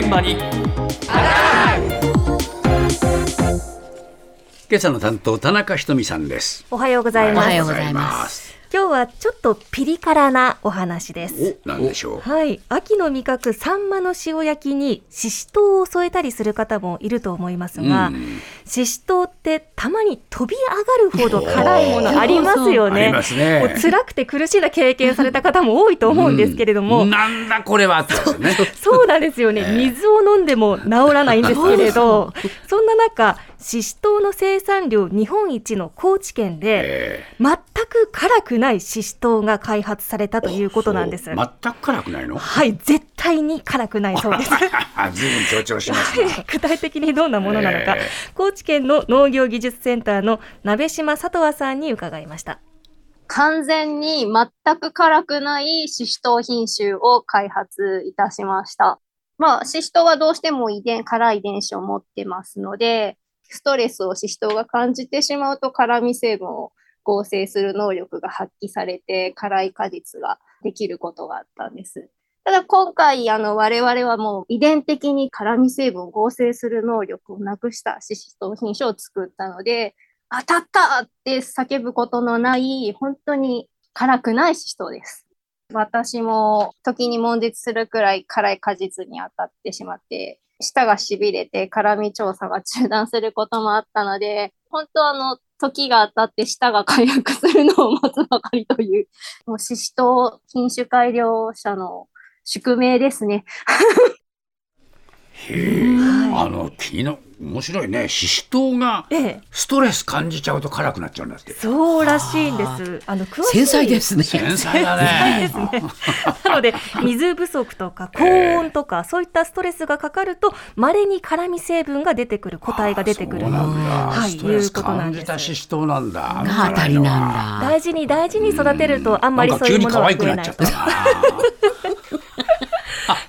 現場に。今朝の担当田中ひとみさんです。おはようございます。おはようございます。今日はちょっとピリ辛なお話です。おなんでしょう。はい、秋の味覚サンマの塩焼きにししとうを添えたりする方もいると思いますが、うんししとうってたまに飛び上がるほど辛いものありますよね。ますね。もう辛くて苦しいな経験された方も多いと思うんですけれども、なんだこれはね。そうなんですよね、水を飲んでも治らないんですけれど、そんな中、ししとうの生産量日本一の高知県で、え。全く辛くないししとうが開発されたということなんです。全く辛くないの？はい、絶対に辛くないそうです。ずいぶん強調しますね具体的にどんなものなのか、え高知県の農業技術センターの鍋島佐藤さんに伺いました。完全に全く辛くないシシトウ品種を開発いたしました。まあ、シシトウはどうしても遺伝、辛い遺伝子を持ってますので、ストレスをシシトウが感じてしまうと辛味成分を合成する能力が発揮されて、辛い果実ができることがあったんです。ただ今回、あの、我々はもう遺伝的に辛味成分を合成する能力をなくしたシシトウ品種を作ったので、当たったって叫ぶことのない、本当に辛くないシシトウです。私も時に悶絶するくらい辛い果実に当たってしまって、舌が痺れて辛味調査が中断することもあったので、本当あの、時が当たって舌が回復するのを待つばかりという、もうシシトウ品種改良者の宿命ですね。あの昨日面白いね。ししとうがええ、ストレス感じちゃうと辛くなっちゃうんだって。そうらしいんです。あ。の詳しい。繊細ですね。繊細だね。なので水不足とか 高温とか、そういったストレスがかかると稀に辛味成分が出てくる個体が出てくる。そうなんだ。はいストレスいうことなん感じです。たししとうなんだ。が当たりなんだ。大事に大事に育てるとあんまりそういうものは急に可愛く増えないなっちゃったな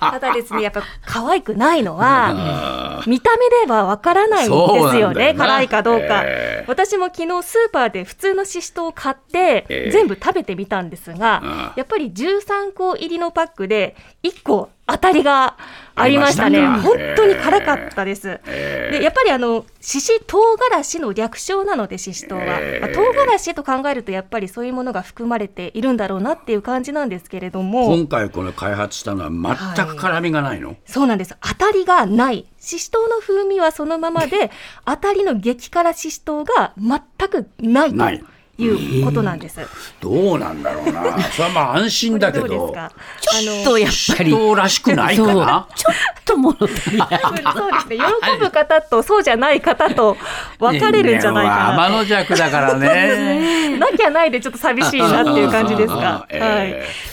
ただですねやっぱ可愛くないのは見た目ではわからないんですよね。辛いかどうか、ええ。私も昨日スーパーで普通のししとうを買って、ええ。全部食べてみたんですが、うん。やっぱり13個入りのパックで1個当たりがありましたね。本当に辛かったです、ええでやっぱりあのしし唐辛子の略称なのでししとうは、ええまあ、唐辛子と考えるとやっぱりそういうものが含まれているんだろうなっていう感じなんですけれども。今回この開発したのは全く辛みがないの、そうなんです。当たりがない。ししとうの風味はそのままで当たりの激辛ししとうが全くないない。ということなんです。どうなんだろうな。それはまあ安心だけど。うどですかちょっとやっぱり。人らしくないかな？ちょっと物足り。ない。あのそうですね。喜ぶ方とそうじゃない方と分かれるんじゃないかな天の弱だからね。なきゃないでちょっと寂しいなっていう感じですが、ええ。はい、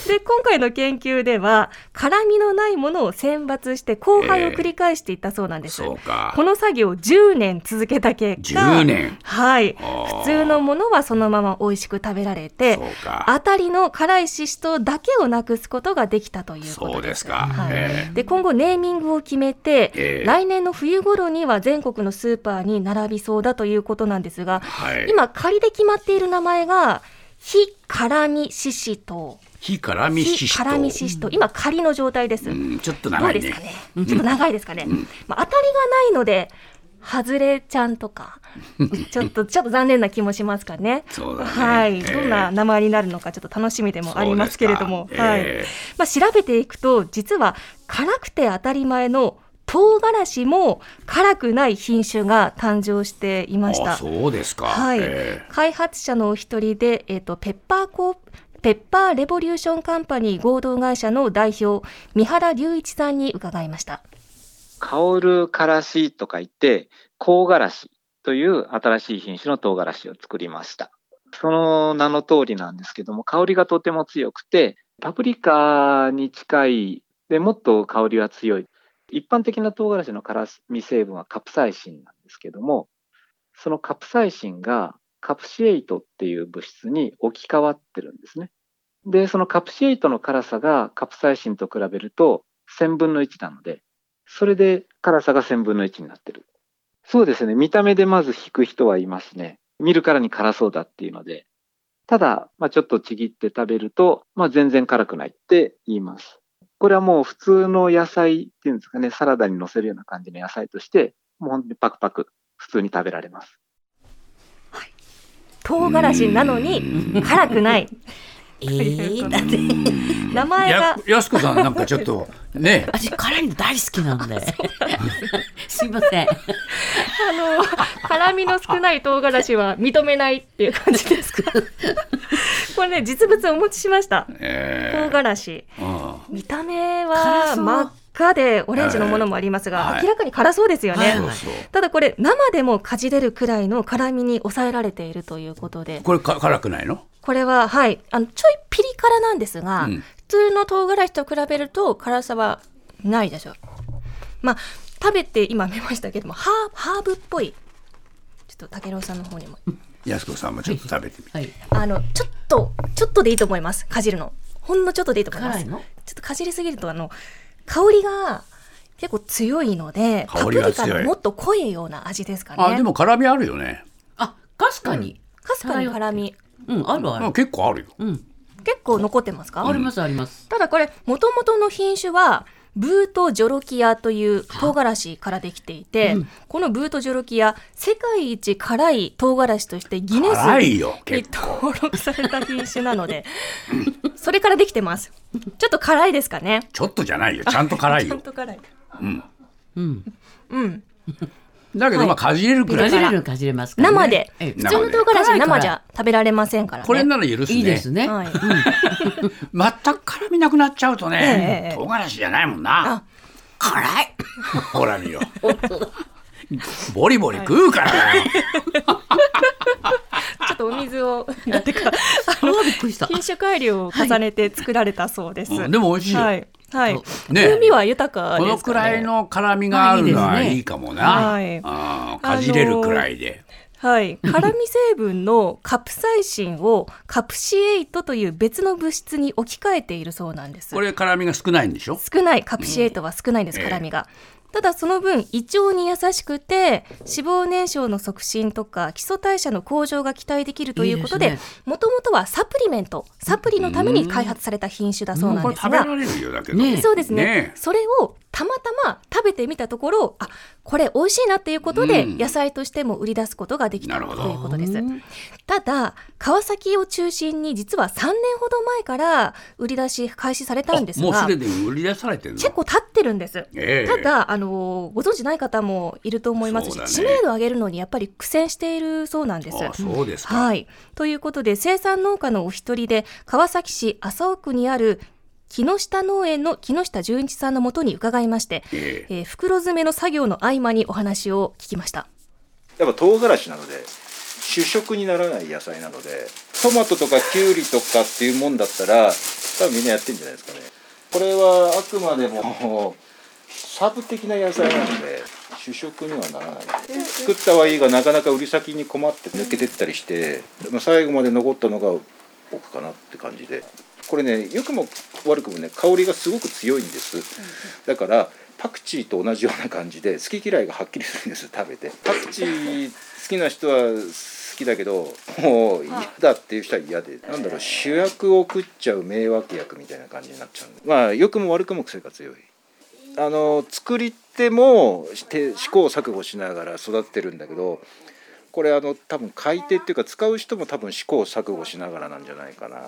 で今回の研究では辛みのないものを選抜して交配を繰り返していったそうなんです、そうか。この作業を10年続けた結果。10年。はい。あー。普通のものはそのまま美味しく食べられてそうか。当たりの辛いししとうだけをなくすことができたということそうですか。はい。ええ。で今後ネーミングを決めて、ええ。来年の冬頃には全国のスーパーに並びそうだということなんですが、はい。今仮で決まっている名前が非辛みししとう火辛みし非しとう辛みししとう今仮の状態です、うんちょっとど長いね。うですかね。ちょっと長いですかね、まあ、当たりがないので外れちゃんとか。ちょっとちょっと残念な気もしますかね。ね。はい、ええ。どんな名前になるのかちょっと楽しみでもありますけれども、そうですかはい。ええまあ、調べていくと実は辛くて当たり前の唐辛子も辛くない品種が誕生していました。あ。そうですか。はい、え開発者のお一人で、えっ、と、ペッパーコーペッパーレボリューションカンパニー合同会社の代表、三原隆一さんに伺いました。香るからしとか言って、香辛子という新しい品種の唐辛子を作りました。その名の通りなんですけども、香りがとても強くて、パプリカに近い、でもっと香りは強い。一般的な唐辛子の辛み成分はカプサイシンなんですけども、そのカプサイシンがカプシエイトっていう物質に置き換わってるんですね。で、そのカプシエイトの辛さがカプサイシンと比べると1000分の1なので、それで辛さが1000分の1になってる。そうですね。見た目でまず引く人はいますね。見るからに辛そうだっていうので。ただ、まあ、ちょっとちぎって食べると、まあ、全然辛くないって言います。これはもう普通の野菜っていうんですかね、サラダに乗せるような感じの野菜として、もう本当にパクパク普通に食べられます。唐辛子なのに辛くない。えー、だって名前やがやすこさんなんかちょっと ね私辛いの大好きなんで。すいません。あの辛みの少ない唐辛子は認めないっていう感じですか。これね実物お持ちしました。え唐辛子。ーうん見た目辛そうは真っ赤でオレンジのものもありますが、はい。明らかに辛そうですよね。はい。そうそう。ただこれ生でもかじれるくらいの辛みに抑えられているということで、これか辛くないの？これははい。あのちょいピリ辛なんですが、うん。普通の唐辛子と比べると辛さはないでしょう。まあ食べて今見ましたけどもハーハーブっぽい。ちょっと武郎さんの方にも。やすこさんもちょっと食べてみて。はい。あのちょっとちょっとでいいと思います。かじるの。ほんのちょっとでいいと思います。辛いの？ちょっとかじりすぎるとあの香りが結構強いのでパ香プりが強いリカのもっと濃いような味ですかね。あでも辛みあるよね。あ、確かに。かすかに辛み。うん、あるあある。結構あるよ。うん、結構残ってますか、ありますあります。ただこれもともとの品種はブートジョロキアという唐辛子からできていて、このブートジョロキア世界一辛い唐辛子としてギネスに登録された品種なのでそれからできてます。ちょっと辛いですかね？ちょっとじゃないよ。ちゃんと辛い ちゃんよと辛い。うん。うんだけどまあかじれるくらい。かじれるかじれますからね。生で。ええ。普通の唐辛子生じゃ食べられませんからね。これなら許すね。いいですね。はい、全く辛みなくなっちゃうとねええ唐辛子じゃないもんな。あ。辛い。ほら見よ。ボリボリ食うからだよ ちょっとお水を。なんてかあら、びっくりした。品種改良を重ねて作られたそうです、うんでも美味しいよ。はいはい、ね風味は豊かですか、ね、このくらいの辛みがあるのはいいかもな。はい。あーかじれるくらいで。はい、辛味成分のカプサイシンをカプシエイトという別の物質に置き換えているそうなんです。これ辛みが少ないんでしょ？少ない。カプシエイトは少ないんです、うん辛みが。ただその分胃腸に優しくて脂肪燃焼の促進とか基礎代謝の向上が期待できるということでもともとはサプリメントサプリのために開発された品種だそうなんですが、ね。そうですね。ね。それをたまたま食べてみたところあこれ美味しいなっていうことでうん。野菜としても売り出すことができたということです。うんただ川崎を中心に実は3年ほど前から売り出し開始されたんですがもうすでに売り出されてるの？結構経ってるんです。ええ。ただあのご存知ない方もいると思いますし、ね。知名度を上げるのにやっぱり苦戦しているそうなんです。あそうですか、はい、ということで生産農家のお一人で川崎市麻生区にある木下農園の木下純一さんのもとに伺いまして、ええ。えー袋詰めの作業の合間にお話を聞きました。やっぱ唐辛子なので主食にならない野菜なのでトマトとかキュウリとかっていうもんだったら多分みんなやってんじゃないですかね。これはあくまでもサブ的な野菜なので主食にはならない。作ったはいいがなかなか売り先に困って抜けてったりしてまあ最後まで残ったのが僕かなって感じで。これね良くも悪くもね香りがすごく強いんです。だからパクチーと同じような感じで好き嫌いがはっきりするんです食べて。パクチー好きな人は好きだけどもう嫌だっていう人は嫌で。なんだろう主役を食っちゃう迷惑役みたいな感じになっちゃうまあ良くも悪くも癖が強い。あの作り手もして試行錯誤しながら育ってるんだけどこれあの多分買い手っていうか使う人も多分試行錯誤しながらなんじゃないかな。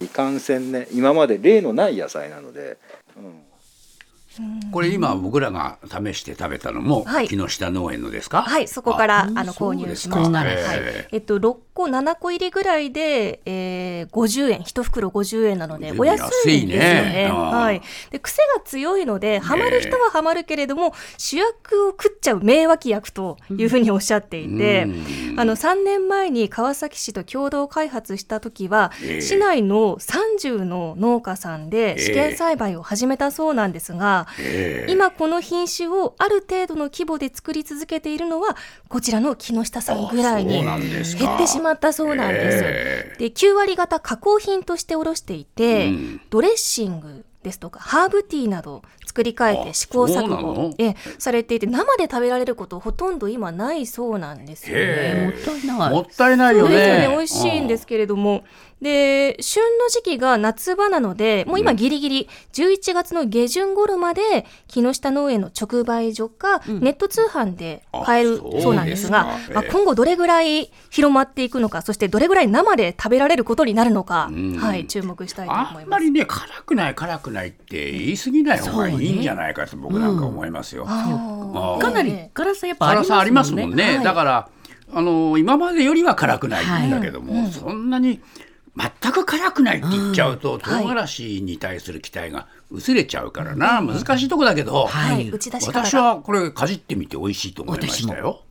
いかんせんね今まで例のない野菜なので、うん、これ今僕らが試して食べたのも木下農園のですか、はい、そこからあの購入しました。ですかはいえええっと6個7個入りぐらいで、えー、50円一袋50円なのでお安いんですよね。ね。はい。で癖が強いのでハマる人はハマるけれども、主役を食っちゃう名脇役というふうにおっしゃっていて、うん。あの3年前に川崎市と共同開発した時は、ええ。市内の30の農家さんで試え。え験栽培を始めたそうなんですが、ええ。今この品種をある程度の規模で作り続けているのはこちらの木下さんぐらいに減ってしまったそうなんです。えで9割方加工品として卸していて、うん。ドレッシングですとかハーブティーなど作り変えあて試行錯誤。えされていて生で食べられることほとんど今ないそうなんですよね。へもったいない。もったいないよね。美味しいんですけれども、で、旬の時期が夏場なので、もう今ギリギリ11月の下旬頃まで木下農園の直売所か、ネット通販で買えるあそうなんですが、まあ、ええ今後どれぐらい広まっていくのか、そしてどれぐらい生で食べられることになるのか、ん。はい、注目したいと思いあます。んまりね辛くない辛くないって言い過ぎない方がいいんじゃないかと僕なんか思いますよ。あー。か。なり辛さやっぱありますもんね。辛さありますもんね。はい。だからあの今までよりは辛くないんだけども、そんなに全く辛くないって言っちゃうと、唐辛子に対する期待が薄れちゃうからな、難しいとこだけど、はい、私はこれかじってみて美味しいと思いましたよ。